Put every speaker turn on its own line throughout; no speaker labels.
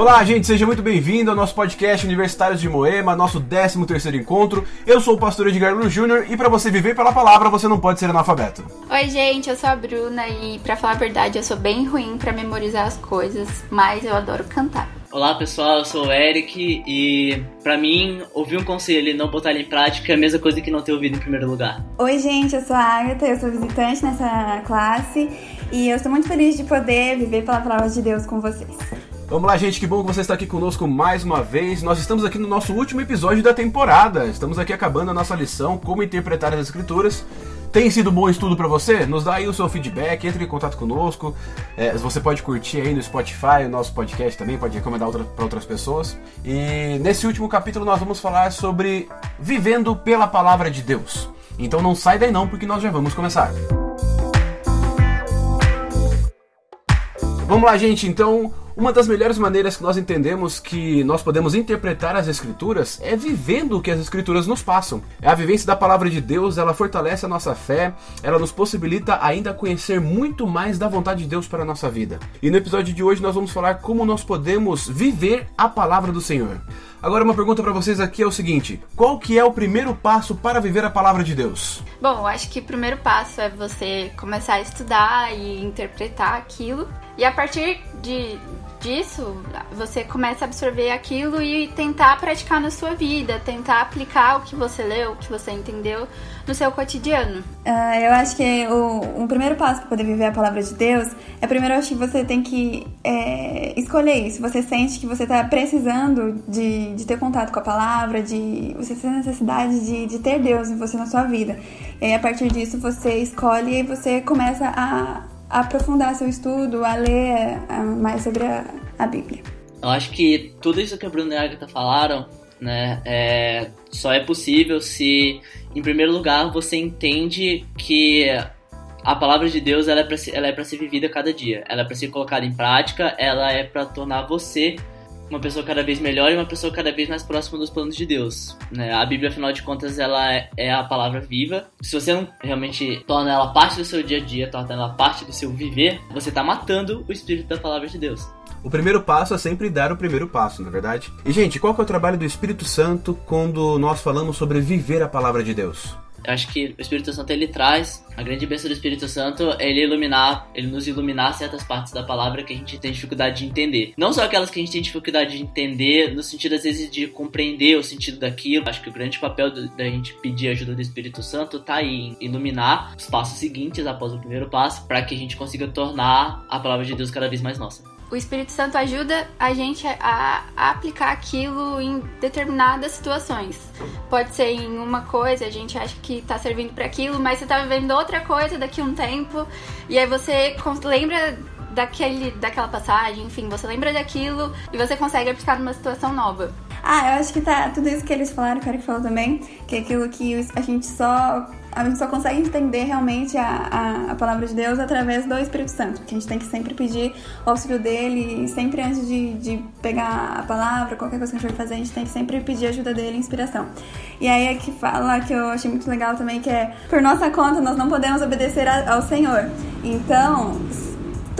Olá, gente, seja muito bem-vindo ao nosso podcast Universitários de Moema, nosso 13 terceiro encontro. Eu sou o pastor Edgar Lu Júnior e para você viver pela palavra, você não pode ser analfabeto.
Oi, gente, eu sou a Bruna e para falar a verdade, eu sou bem ruim para memorizar as coisas, mas eu adoro cantar.
Olá pessoal, eu sou o Eric e para mim ouvir um conselho e não botar ele em prática é a mesma coisa que não ter ouvido em primeiro lugar.
Oi gente, eu sou a Agatha, eu sou visitante nessa classe e eu estou muito feliz de poder viver pela palavra de Deus com vocês.
Vamos lá, gente, que bom que você está aqui conosco mais uma vez. Nós estamos aqui no nosso último episódio da temporada. Estamos aqui acabando a nossa lição, como interpretar as escrituras. Tem sido bom estudo para você? Nos dá aí o seu feedback, entre em contato conosco. É, você pode curtir aí no Spotify o nosso podcast também, pode recomendar outra, para outras pessoas. E nesse último capítulo nós vamos falar sobre vivendo pela palavra de Deus. Então não sai daí não, porque nós já vamos começar. Vamos lá, gente. Então, uma das melhores maneiras que nós entendemos que nós podemos interpretar as escrituras é vivendo o que as escrituras nos passam. É a vivência da palavra de Deus, ela fortalece a nossa fé, ela nos possibilita ainda conhecer muito mais da vontade de Deus para a nossa vida. E no episódio de hoje nós vamos falar como nós podemos viver a palavra do Senhor. Agora uma pergunta para vocês aqui é o seguinte: qual que é o primeiro passo para viver a palavra de Deus?
Bom, eu acho que o primeiro passo é você começar a estudar e interpretar aquilo. E a partir de, disso, você começa a absorver aquilo e tentar praticar na sua vida, tentar aplicar o que você leu, o que você entendeu no seu cotidiano.
Uh, eu acho que o, o primeiro passo para poder viver a palavra de Deus é primeiro acho que você tem que é, escolher isso. Você sente que você está precisando de, de ter contato com a palavra, de você tem necessidade de, de ter Deus em você na sua vida. E aí, a partir disso você escolhe e você começa a aprofundar seu estudo, a ler mais sobre a, a Bíblia.
Eu acho que tudo isso que a Bruna e a Agatha falaram, né, é, só é possível se, em primeiro lugar, você entende que a palavra de Deus ela é para ser, é ser vivida cada dia, ela é para ser colocada em prática, ela é para tornar você uma pessoa cada vez melhor e uma pessoa cada vez mais próxima dos planos de Deus. Né? A Bíblia, afinal de contas, ela é, é a palavra viva. Se você não realmente torna ela parte do seu dia a dia, torna ela parte do seu viver, você está matando o espírito da palavra de Deus.
O primeiro passo é sempre dar o primeiro passo, na é verdade? E, gente, qual que é o trabalho do Espírito Santo quando nós falamos sobre viver a palavra de Deus?
Acho que o Espírito Santo ele traz a grande bênção do Espírito Santo é ele iluminar, ele nos iluminar certas partes da palavra que a gente tem dificuldade de entender. Não só aquelas que a gente tem dificuldade de entender, no sentido às vezes de compreender o sentido daquilo. Acho que o grande papel da gente pedir a ajuda do Espírito Santo tá aí em iluminar os passos seguintes após o primeiro passo, para que a gente consiga tornar a palavra de Deus cada vez mais nossa
o Espírito Santo ajuda a gente a, aplicar aquilo em determinadas situações. Pode ser em uma coisa, a gente acha que tá servindo para aquilo, mas você tá vivendo outra coisa daqui a um tempo, e aí você lembra daquele, daquela passagem, enfim, você lembra daquilo e você consegue aplicar numa situação nova.
Ah, eu acho que tá tudo isso que eles falaram, que o Eric falou também, que é aquilo que a gente só a gente só consegue entender realmente a, a, a, palavra de Deus através do Espírito Santo, que a gente tem que sempre pedir o auxílio dele, sempre antes de, de pegar a palavra, qualquer coisa que a gente vai fazer, a gente tem que sempre pedir ajuda dele, inspiração. E aí é que fala que eu achei muito legal também, que é por nossa conta nós não podemos obedecer a, ao Senhor. Então,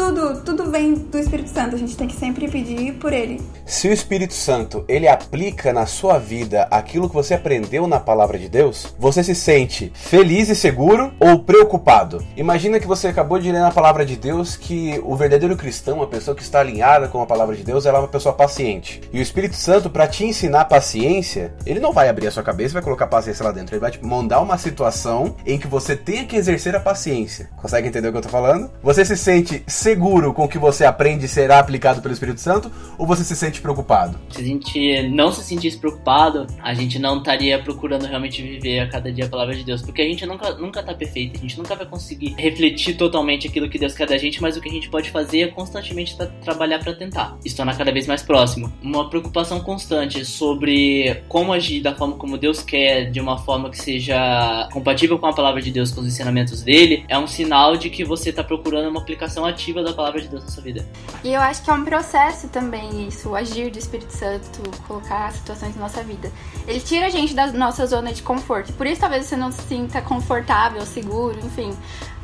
tudo, tudo vem do Espírito Santo, a gente tem que sempre pedir por ele.
Se o Espírito Santo, ele aplica na sua vida aquilo que você aprendeu na palavra de Deus, você se sente feliz e seguro ou preocupado? Imagina que você acabou de ler na palavra de Deus que o verdadeiro cristão, a pessoa que está alinhada com a palavra de Deus, ela é uma pessoa paciente. E o Espírito Santo, para te ensinar paciência, ele não vai abrir a sua cabeça e vai colocar paciência lá dentro. Ele vai te mandar uma situação em que você tenha que exercer a paciência. Consegue entender o que eu tô falando? Você se sente seguro com o que você aprende será aplicado pelo Espírito Santo ou você se sente preocupado?
Se a gente não se sentisse preocupado, a gente não estaria procurando realmente viver a cada dia a palavra de Deus, porque a gente nunca, nunca tá perfeito, a gente nunca vai conseguir refletir totalmente aquilo que Deus quer da gente, mas o que a gente pode fazer é constantemente tra trabalhar para tentar, se tornar cada vez mais próximo. Uma preocupação constante sobre como agir da forma como Deus quer, de uma forma que seja compatível com a palavra de Deus, com os ensinamentos dele, é um sinal de que você está procurando uma aplicação ativa da palavra de Deus na sua vida.
E eu acho que é um processo também isso, agir agir do Espírito Santo, colocar situações na nossa vida. Ele tira a gente da nossa zona de conforto. Por isso talvez você não se sinta confortável, seguro, enfim.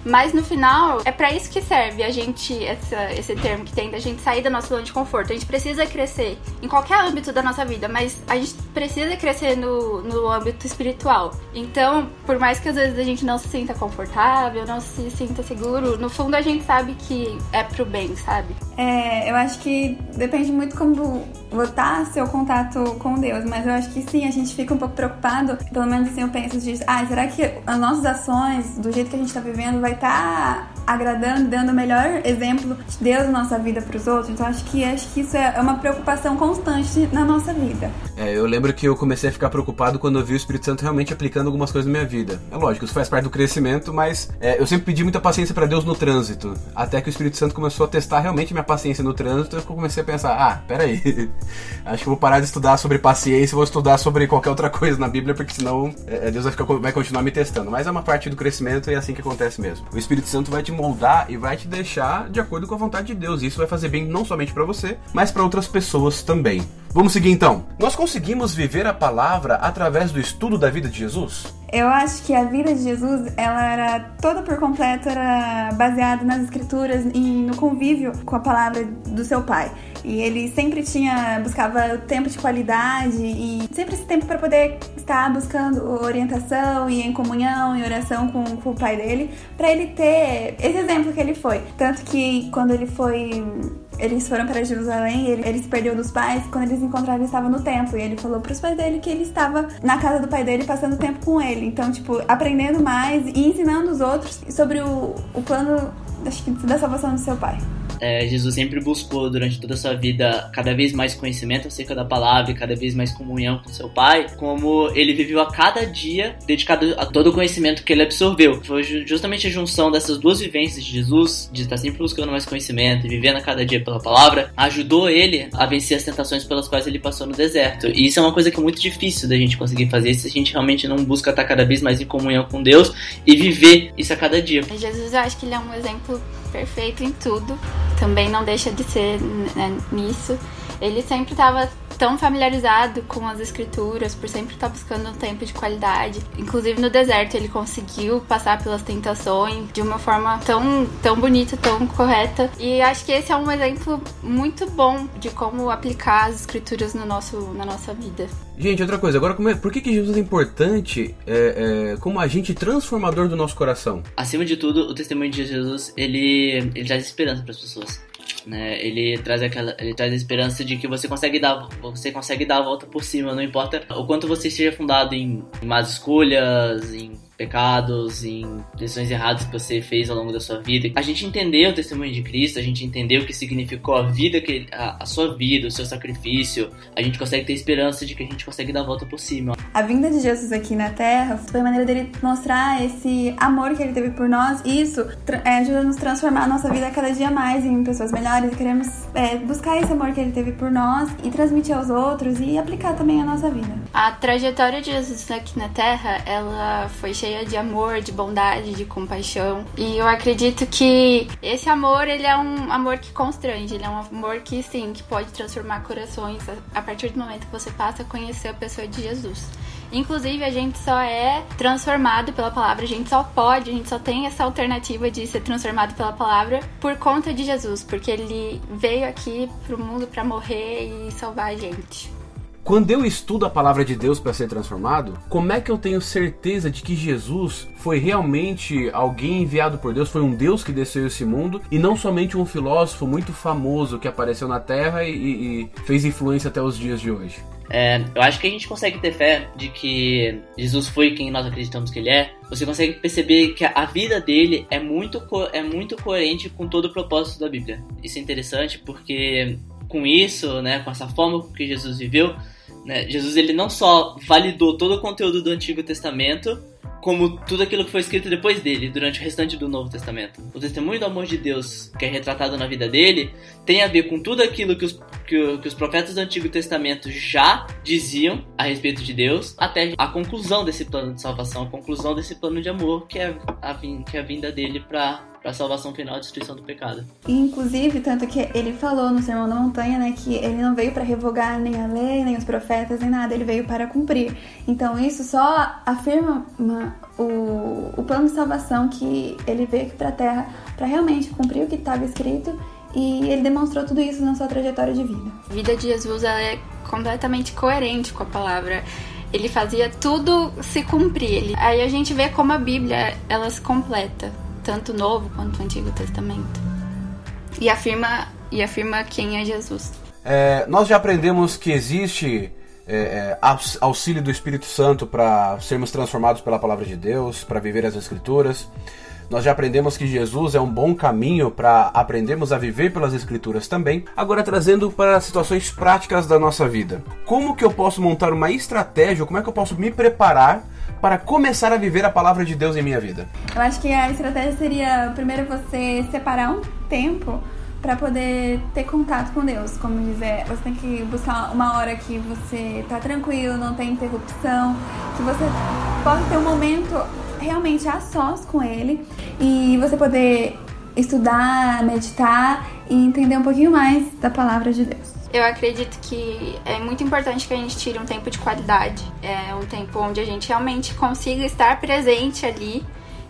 Mas no final, é para isso que serve a gente, essa, esse termo que tem da gente sair da nossa zona de conforto. A gente precisa crescer em qualquer âmbito da nossa vida, mas a gente precisa crescer no, no âmbito espiritual. Então, por mais que às vezes a gente não se sinta confortável, não se sinta seguro, no fundo a gente sabe que é pro bem, sabe?
É, eu acho que depende muito como botar seu contato com Deus, mas eu acho que sim, a gente fica um pouco preocupado, pelo menos assim eu penso de, ah, será que as nossas ações, do jeito que a gente tá vivendo, vai estar tá agradando, dando o melhor exemplo de Deus na nossa vida para os outros? Então acho que acho que isso é uma preocupação constante na nossa vida.
É, eu lembro que eu comecei a ficar preocupado quando eu vi o Espírito Santo realmente aplicando algumas coisas na minha vida. É lógico, isso faz parte do crescimento, mas é, eu sempre pedi muita paciência para Deus no trânsito, até que o Espírito Santo começou a testar realmente minha paciência no trânsito, eu comecei a pensar, ah, peraí, acho que eu vou parar de estudar sobre paciência e vou estudar sobre qualquer outra coisa na Bíblia, porque senão é, Deus vai, ficar, vai continuar me testando. Mas é uma parte do crescimento e é assim que acontece mesmo. O Espírito Santo vai te moldar e vai te deixar de acordo com a vontade de Deus. E isso vai fazer bem não somente para você, mas para outras pessoas também. Vamos seguir então. Nós conseguimos viver a palavra através do estudo da vida de Jesus?
Eu acho que a vida de Jesus, ela era toda por completo era baseada nas escrituras e no convívio com a palavra do seu pai. E ele sempre tinha buscava tempo de qualidade e sempre esse tempo para poder estar buscando orientação e em comunhão e oração com, com o pai dele, para ele ter esse exemplo que ele foi. Tanto que quando ele foi eles foram para Jerusalém, ele, ele se perdeu dos pais. Quando eles encontraram, ele estava no templo. E ele falou para os pais dele que ele estava na casa do pai dele, passando tempo com ele. Então, tipo, aprendendo mais e ensinando os outros sobre o, o plano acho que, da salvação do seu pai.
É, Jesus sempre buscou durante toda a sua vida cada vez mais conhecimento acerca da palavra e cada vez mais comunhão com seu Pai, como ele viveu a cada dia dedicado a todo o conhecimento que ele absorveu. Foi justamente a junção dessas duas vivências de Jesus, de estar sempre buscando mais conhecimento e vivendo a cada dia pela palavra, ajudou ele a vencer as tentações pelas quais ele passou no deserto. E isso é uma coisa que é muito difícil da gente conseguir fazer se a gente realmente não busca estar cada vez mais em comunhão com Deus e viver isso a cada dia.
Jesus, eu acho que ele é um exemplo perfeito em tudo. Também não deixa de ser né, nisso. Ele sempre estava tão familiarizado com as escrituras, por sempre estar buscando um tempo de qualidade. Inclusive no deserto ele conseguiu passar pelas tentações de uma forma tão, tão bonita, tão correta. E acho que esse é um exemplo muito bom de como aplicar as escrituras no nosso, na nossa vida.
Gente, outra coisa, agora é, por que, que Jesus é importante é, é, como agente transformador do nosso coração?
Acima de tudo, o testemunho de Jesus, ele, ele traz esperança para as pessoas. Né? Ele traz aquela, ele traz a esperança de que você consegue dar, você consegue dar a volta por cima, não importa o quanto você esteja fundado em, em más escolhas, em pecados, em decisões erradas que você fez ao longo da sua vida. A gente entendeu o testemunho de Cristo, a gente entendeu o que significou a vida que a, a, sua vida, o seu sacrifício. A gente consegue ter esperança de que a gente consegue dar a volta por cima.
A vinda de Jesus aqui na Terra foi a maneira dele mostrar esse amor que ele teve por nós. E isso é, ajuda a nos transformar a nossa vida cada dia mais em pessoas melhores. Queremos é, buscar esse amor que ele teve por nós e transmitir aos outros e aplicar também a nossa vida.
A trajetória de Jesus aqui na Terra, ela foi cheia cheia de amor, de bondade, de compaixão. E eu acredito que esse amor, ele é um amor que constrange, ele é um amor que sim, que pode transformar corações a partir do momento que você passa a conhecer a pessoa de Jesus. Inclusive, a gente só é transformado pela palavra, a gente só pode, a gente só tem essa alternativa de ser transformado pela palavra por conta de Jesus, porque ele veio aqui pro mundo para morrer e salvar a gente.
Quando eu estudo a palavra de Deus para ser transformado, como é que eu tenho certeza de que Jesus foi realmente alguém enviado por Deus, foi um Deus que desceu esse mundo e não somente um filósofo muito famoso que apareceu na Terra e, e fez influência até os dias de hoje?
É, eu acho que a gente consegue ter fé de que Jesus foi quem nós acreditamos que ele é. Você consegue perceber que a vida dele é muito, é muito coerente com todo o propósito da Bíblia. Isso é interessante porque com isso, né, com essa forma que Jesus viveu, né? Jesus ele não só validou todo o conteúdo do Antigo Testamento, como tudo aquilo que foi escrito depois dele, durante o restante do Novo Testamento. O testemunho do amor de Deus, que é retratado na vida dele, tem a ver com tudo aquilo que os, que, que os profetas do Antigo Testamento já diziam a respeito de Deus, até a conclusão desse plano de salvação, a conclusão desse plano de amor, que é a, que é a vinda dele para para a salvação final e destruição do pecado.
Inclusive, tanto que ele falou no Sermão da Montanha, né, que ele não veio para revogar nem a lei, nem os profetas, nem nada, ele veio para cumprir. Então, isso só afirma uma, o, o plano de salvação que ele veio aqui para a Terra para realmente cumprir o que estava escrito e ele demonstrou tudo isso na sua trajetória de vida.
A vida de Jesus é completamente coerente com a palavra ele fazia tudo se cumprir. Aí a gente vê como a Bíblia ela se completa tanto o Novo quanto o Antigo Testamento. E afirma, e afirma quem é Jesus.
É, nós já aprendemos que existe é, é auxílio do Espírito Santo para sermos transformados pela palavra de Deus, para viver as Escrituras. Nós já aprendemos que Jesus é um bom caminho para aprendermos a viver pelas Escrituras também. Agora, trazendo para situações práticas da nossa vida. Como que eu posso montar uma estratégia? Como é que eu posso me preparar para começar a viver a palavra de Deus em minha vida?
Eu acho que a estratégia seria primeiro você separar um tempo para poder ter contato com Deus. Como dizer, você tem que buscar uma hora que você tá tranquilo, não tem interrupção, que você pode ter um momento realmente a sós com Ele e você poder estudar, meditar e entender um pouquinho mais da palavra de Deus.
Eu acredito que é muito importante que a gente tire um tempo de qualidade. É um tempo onde a gente realmente consiga estar presente ali,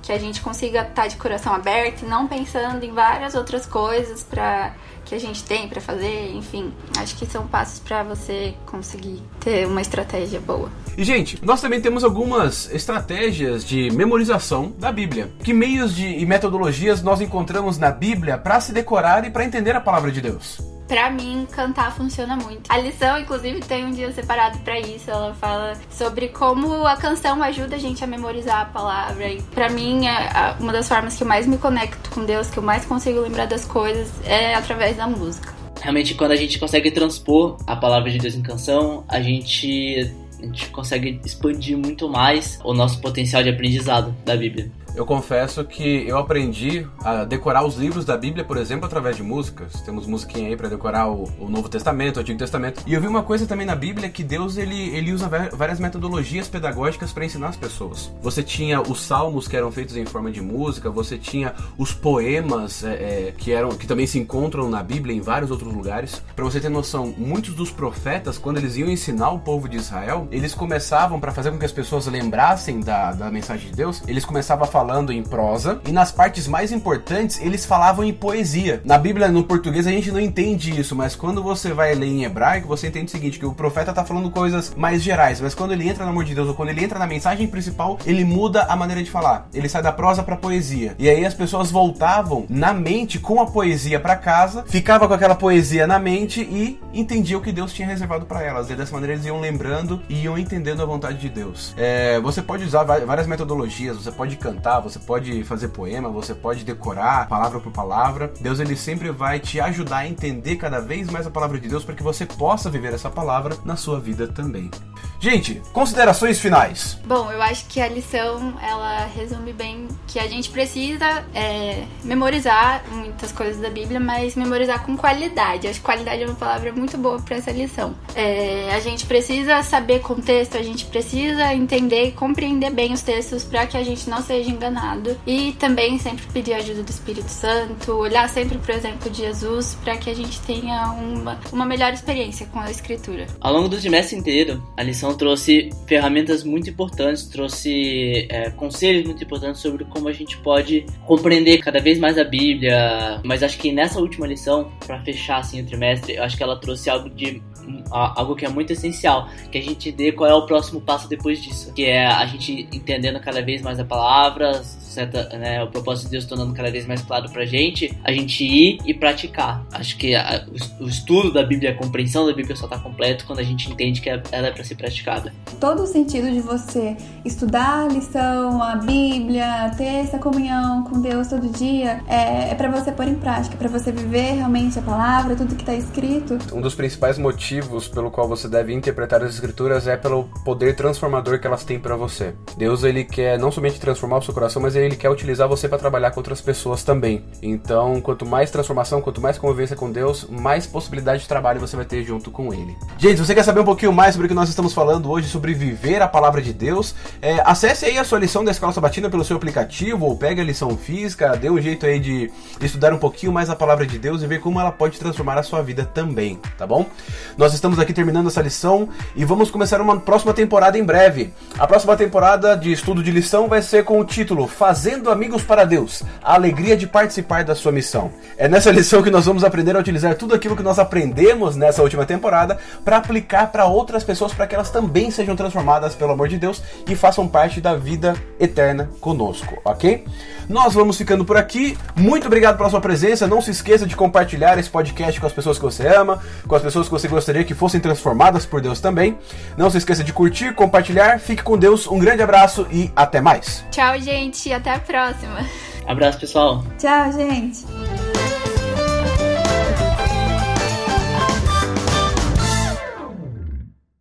que a gente consiga estar de coração aberto, não pensando em várias outras coisas para que a gente tem para fazer, enfim. Acho que são passos para você conseguir ter uma estratégia boa.
E gente, nós também temos algumas estratégias de memorização da Bíblia. Que meios de, e metodologias nós encontramos na Bíblia para se decorar e para entender a palavra de Deus?
Pra mim, cantar funciona muito. A lição, inclusive, tem um dia separado para isso. Ela fala sobre como a canção ajuda a gente a memorizar a palavra. E pra mim, é uma das formas que eu mais me conecto com Deus, que eu mais consigo lembrar das coisas, é através da música.
Realmente, quando a gente consegue transpor a palavra de Deus em canção, a gente, a gente consegue expandir muito mais o nosso potencial de aprendizado da Bíblia
eu confesso que eu aprendi a decorar os livros da Bíblia, por exemplo, através de músicas. Temos musiquinha aí para decorar o, o, Novo Testamento, o Antigo Testamento. E eu vi uma coisa também na Bíblia que Deus ele, ele usa várias metodologias pedagógicas para ensinar as pessoas. Você tinha os salmos que eram feitos em forma de música, você tinha os poemas é, é, que eram que também se encontram na Bíblia em vários outros lugares. Para você ter noção, muitos dos profetas quando eles iam ensinar o povo de Israel, eles começavam para fazer com que as pessoas lembrassem da, da mensagem de Deus, eles começavam a falar falando em prosa e nas partes mais importantes eles falavam em poesia. Na Bíblia, no português, a gente não entende isso, mas quando você vai ler em hebraico, você entende o seguinte: que o profeta tá falando coisas mais gerais, mas quando ele entra no amor de Deus ou quando ele entra na mensagem principal, ele muda a maneira de falar. Ele sai da prosa para poesia. E aí as pessoas voltavam na mente com a poesia para casa, ficava com aquela poesia na mente e entendiam o que Deus tinha reservado para elas. E dessa maneira eles iam lembrando e iam entendendo a vontade de Deus. É, você pode usar várias metodologias, você pode cantar você pode fazer poema, você pode decorar palavra por palavra. Deus ele sempre vai te ajudar a entender cada vez mais a palavra de Deus para que você possa viver essa palavra na sua vida também. Gente, considerações finais.
Bom, eu acho que a lição ela resume bem que a gente precisa é, memorizar muitas coisas da Bíblia, mas memorizar com qualidade. Acho que qualidade é uma palavra muito boa para essa lição. É, a gente precisa saber contexto, a gente precisa entender e compreender bem os textos para que a gente não seja enganado e também sempre pedir a ajuda do Espírito Santo, olhar sempre para o exemplo de Jesus para que a gente tenha uma, uma melhor experiência com a Escritura.
Ao longo do trimestre inteiro, a lição trouxe ferramentas muito importantes, trouxe é, conselhos muito importantes sobre como a gente pode compreender cada vez mais a Bíblia. Mas acho que nessa última lição, para fechar assim o trimestre, acho que ela trouxe algo de algo que é muito essencial, que a gente dê qual é o próximo passo depois disso, que é a gente entendendo cada vez mais a palavra, certa, né, o propósito de Deus tornando cada vez mais claro pra gente, a gente ir e praticar. Acho que a, o, o, estudo da Bíblia, a compreensão da Bíblia só tá completo quando a gente entende que ela é para ser praticada.
Todo o sentido de você estudar a lição, a Bíblia, ter essa comunhão com Deus todo dia, é, é para você pôr em prática, para você viver realmente a palavra, tudo que tá escrito.
Um dos principais motivos pelo qual você deve interpretar as escrituras é pelo poder transformador que elas têm para você. Deus ele quer não somente transformar o seu coração, mas ele ele quer utilizar você para trabalhar com outras pessoas também. Então, quanto mais transformação, quanto mais convivência com Deus, mais possibilidade de trabalho você vai ter junto com ele. Gente, você quer saber um pouquinho mais sobre o que nós estamos falando hoje, sobre viver a palavra de Deus, é, acesse aí a sua lição da Escola Sabatina pelo seu aplicativo, ou pegue a lição física, dê um jeito aí de estudar um pouquinho mais a palavra de Deus e ver como ela pode transformar a sua vida também, tá bom? Nós estamos aqui terminando essa lição e vamos começar uma próxima temporada em breve. A próxima temporada de estudo de lição vai ser com o título Fazendo Amigos para Deus a alegria de participar da sua missão. É nessa lição que nós vamos aprender a utilizar tudo aquilo que nós aprendemos nessa última temporada para aplicar para outras pessoas para que elas também sejam transformadas pelo amor de Deus e façam parte da vida eterna conosco, ok? Nós vamos ficando por aqui. Muito obrigado pela sua presença. Não se esqueça de compartilhar esse podcast com as pessoas que você ama, com as pessoas que você gostaria que fossem transformadas por Deus também. Não se esqueça de curtir, compartilhar. Fique com Deus. Um grande abraço e até mais.
Tchau, gente. Até a próxima.
Abraço, pessoal.
Tchau, gente.